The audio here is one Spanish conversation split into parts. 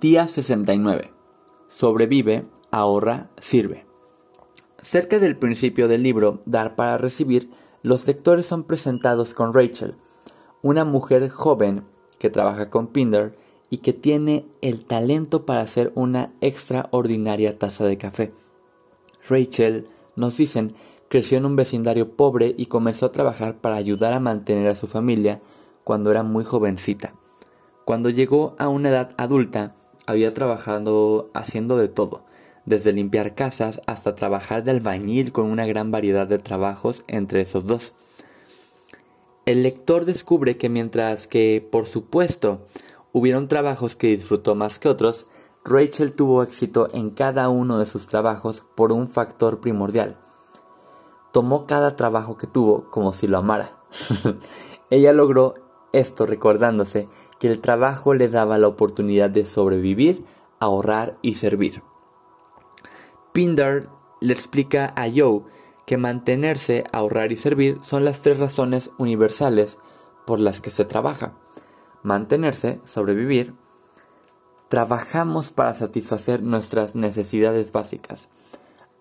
Día 69. Sobrevive, ahorra, sirve. Cerca del principio del libro Dar para recibir, los lectores son presentados con Rachel, una mujer joven que trabaja con Pinder y que tiene el talento para hacer una extraordinaria taza de café. Rachel, nos dicen, creció en un vecindario pobre y comenzó a trabajar para ayudar a mantener a su familia cuando era muy jovencita. Cuando llegó a una edad adulta, había trabajado haciendo de todo, desde limpiar casas hasta trabajar de albañil con una gran variedad de trabajos entre esos dos. El lector descubre que mientras que, por supuesto, hubieron trabajos que disfrutó más que otros, Rachel tuvo éxito en cada uno de sus trabajos por un factor primordial. Tomó cada trabajo que tuvo como si lo amara. Ella logró esto recordándose que el trabajo le daba la oportunidad de sobrevivir, ahorrar y servir. Pindar le explica a Joe que mantenerse, ahorrar y servir son las tres razones universales por las que se trabaja. Mantenerse, sobrevivir, trabajamos para satisfacer nuestras necesidades básicas.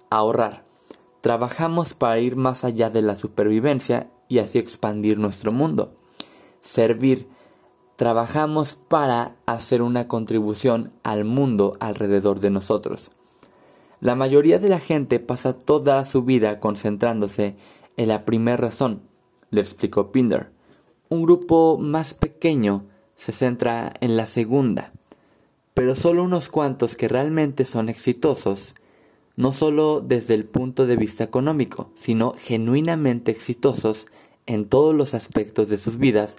Ahorrar, trabajamos para ir más allá de la supervivencia y así expandir nuestro mundo. Servir, trabajamos para hacer una contribución al mundo alrededor de nosotros. La mayoría de la gente pasa toda su vida concentrándose en la primera razón, le explicó Pinder. Un grupo más pequeño se centra en la segunda, pero solo unos cuantos que realmente son exitosos, no solo desde el punto de vista económico, sino genuinamente exitosos en todos los aspectos de sus vidas,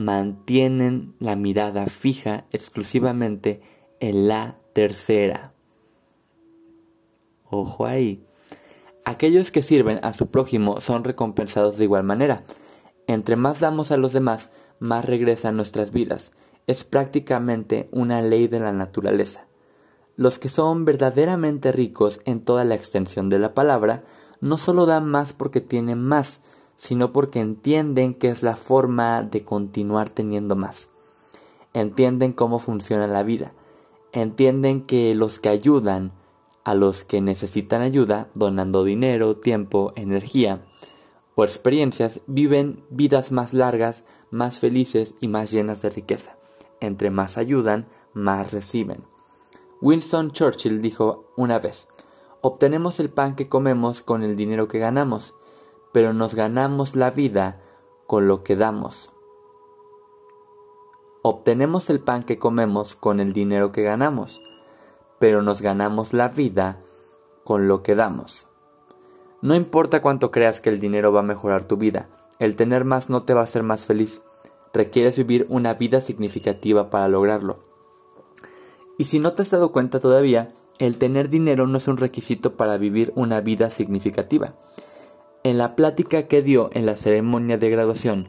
mantienen la mirada fija exclusivamente en la tercera. Ojo ahí. Aquellos que sirven a su prójimo son recompensados de igual manera. Entre más damos a los demás, más regresan nuestras vidas. Es prácticamente una ley de la naturaleza. Los que son verdaderamente ricos en toda la extensión de la palabra, no solo dan más porque tienen más, sino porque entienden que es la forma de continuar teniendo más. Entienden cómo funciona la vida. Entienden que los que ayudan a los que necesitan ayuda, donando dinero, tiempo, energía o experiencias, viven vidas más largas, más felices y más llenas de riqueza. Entre más ayudan, más reciben. Winston Churchill dijo una vez, obtenemos el pan que comemos con el dinero que ganamos, pero nos ganamos la vida con lo que damos. Obtenemos el pan que comemos con el dinero que ganamos, pero nos ganamos la vida con lo que damos. No importa cuánto creas que el dinero va a mejorar tu vida, el tener más no te va a hacer más feliz. Requieres vivir una vida significativa para lograrlo. Y si no te has dado cuenta todavía, el tener dinero no es un requisito para vivir una vida significativa. En la plática que dio en la ceremonia de graduación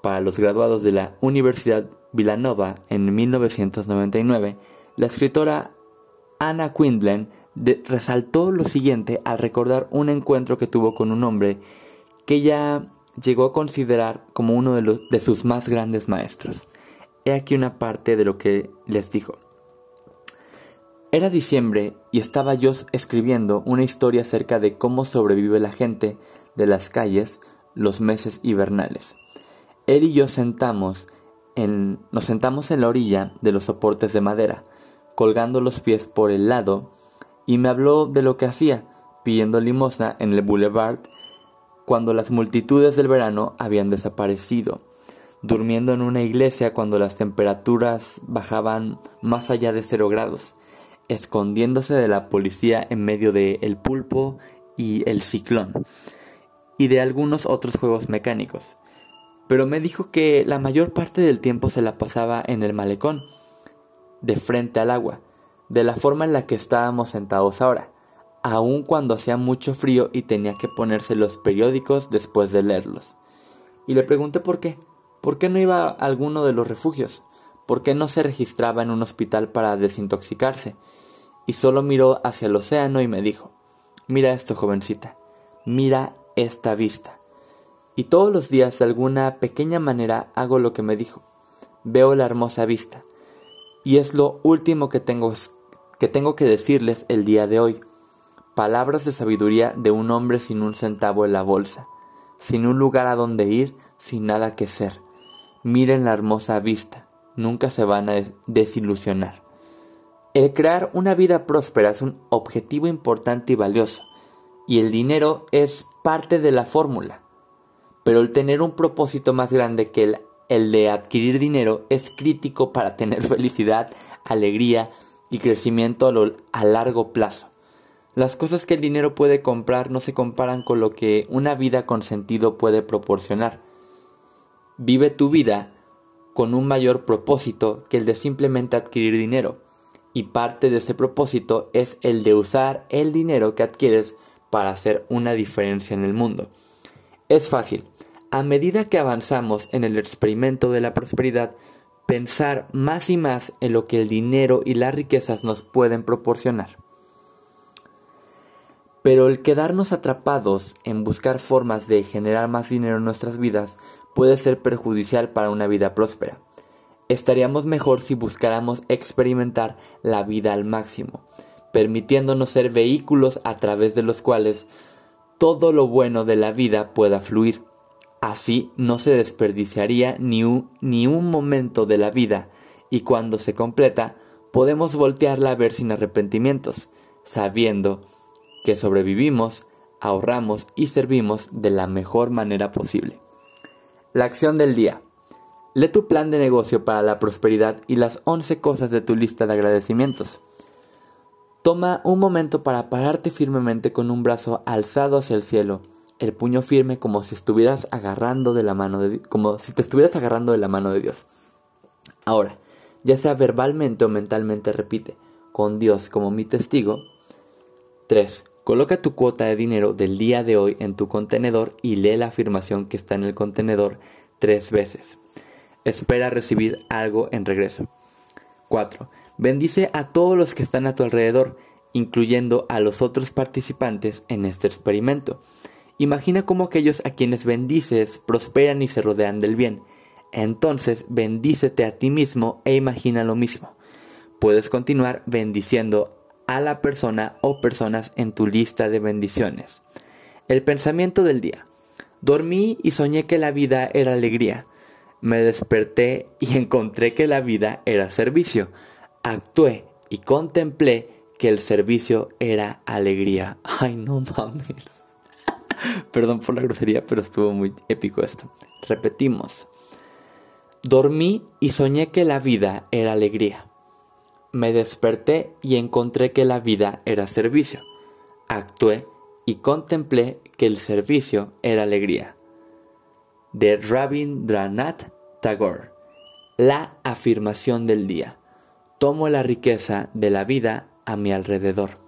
para los graduados de la Universidad Villanova en 1999, la escritora Anna Quindlen resaltó lo siguiente al recordar un encuentro que tuvo con un hombre que ella llegó a considerar como uno de, de sus más grandes maestros. He aquí una parte de lo que les dijo. Era diciembre y estaba yo escribiendo una historia acerca de cómo sobrevive la gente de las calles los meses hibernales. Él y yo sentamos en, nos sentamos en la orilla de los soportes de madera, colgando los pies por el lado, y me habló de lo que hacía, pidiendo limosna en el boulevard cuando las multitudes del verano habían desaparecido, durmiendo en una iglesia cuando las temperaturas bajaban más allá de cero grados, escondiéndose de la policía en medio de el pulpo y el ciclón, y de algunos otros juegos mecánicos. Pero me dijo que la mayor parte del tiempo se la pasaba en el malecón, de frente al agua, de la forma en la que estábamos sentados ahora, aun cuando hacía mucho frío y tenía que ponerse los periódicos después de leerlos. Y le pregunté por qué. ¿Por qué no iba a alguno de los refugios? ¿Por qué no se registraba en un hospital para desintoxicarse? Y solo miró hacia el océano y me dijo, mira esto, jovencita, mira esta vista. Y todos los días de alguna pequeña manera hago lo que me dijo. Veo la hermosa vista, Y es lo último que tengo, que tengo que decirles el día de hoy. Palabras de sabiduría de un hombre sin un centavo en la bolsa, sin un lugar a donde ir, sin nada que ser. Miren la hermosa vista, nunca se van a desilusionar. El crear una vida próspera es un objetivo importante y valioso, y el dinero es parte de la fórmula. Pero el tener un propósito más grande que el el de adquirir dinero es crítico para tener felicidad, alegría y crecimiento a, largo plazo. Las cosas que el dinero puede comprar no se comparan con lo que una vida con sentido puede proporcionar. Vive tu vida con un mayor propósito que el de simplemente adquirir dinero, y parte de ese propósito es el de usar el dinero que adquieres para hacer una diferencia en el mundo. Es fácil, a medida que avanzamos en el experimento de la prosperidad, pensar más y más en lo que el dinero y las riquezas nos pueden proporcionar. Pero el quedarnos atrapados en buscar formas de generar más dinero en nuestras vidas puede ser perjudicial para una vida próspera. Estaríamos mejor si buscáramos experimentar la vida al máximo, permitiéndonos ser vehículos a través de los cuales todo lo bueno de la vida pueda fluir. Así no se desperdiciaría ni un, ni un momento de la vida y cuando se completa podemos voltearla a ver sin arrepentimientos, sabiendo que sobrevivimos, ahorramos y servimos de la mejor manera posible. La acción del día. Lee tu plan de negocio para la prosperidad y las 11 cosas de tu lista de agradecimientos. Toma un momento para pararte firmemente con un brazo alzado hacia el cielo el puño firme como si estuvieras agarrando de la mano de como si te estuvieras agarrando de la mano de Dios. Ahora, ya sea verbalmente o mentalmente repite, con Dios como mi testigo. 3. Coloca tu cuota de dinero del día de hoy en tu contenedor y lee la afirmación que está en el contenedor tres veces. Espera recibir algo en regreso. 4. Bendice a todos los que están a tu alrededor, incluyendo a los otros participantes en este experimento. Imagina cómo aquellos a quienes bendices prosperan y se rodean del bien. Entonces bendícete a ti mismo e imagina lo mismo. Puedes continuar bendiciendo a la persona o personas en tu lista de bendiciones. El pensamiento del día. Dormí y soñé que la vida era alegría. Me desperté y encontré que la vida era servicio. Actué y contemplé que el servicio era alegría. Ay, no mames. Perdón por la grosería, pero estuvo muy épico esto. Repetimos. Dormí y soñé que la vida era alegría. Me desperté y encontré que la vida era servicio. Actué y contemplé que el servicio era alegría. De Rabindranath Tagore. La afirmación del día. Tomo la riqueza de la vida a mi alrededor.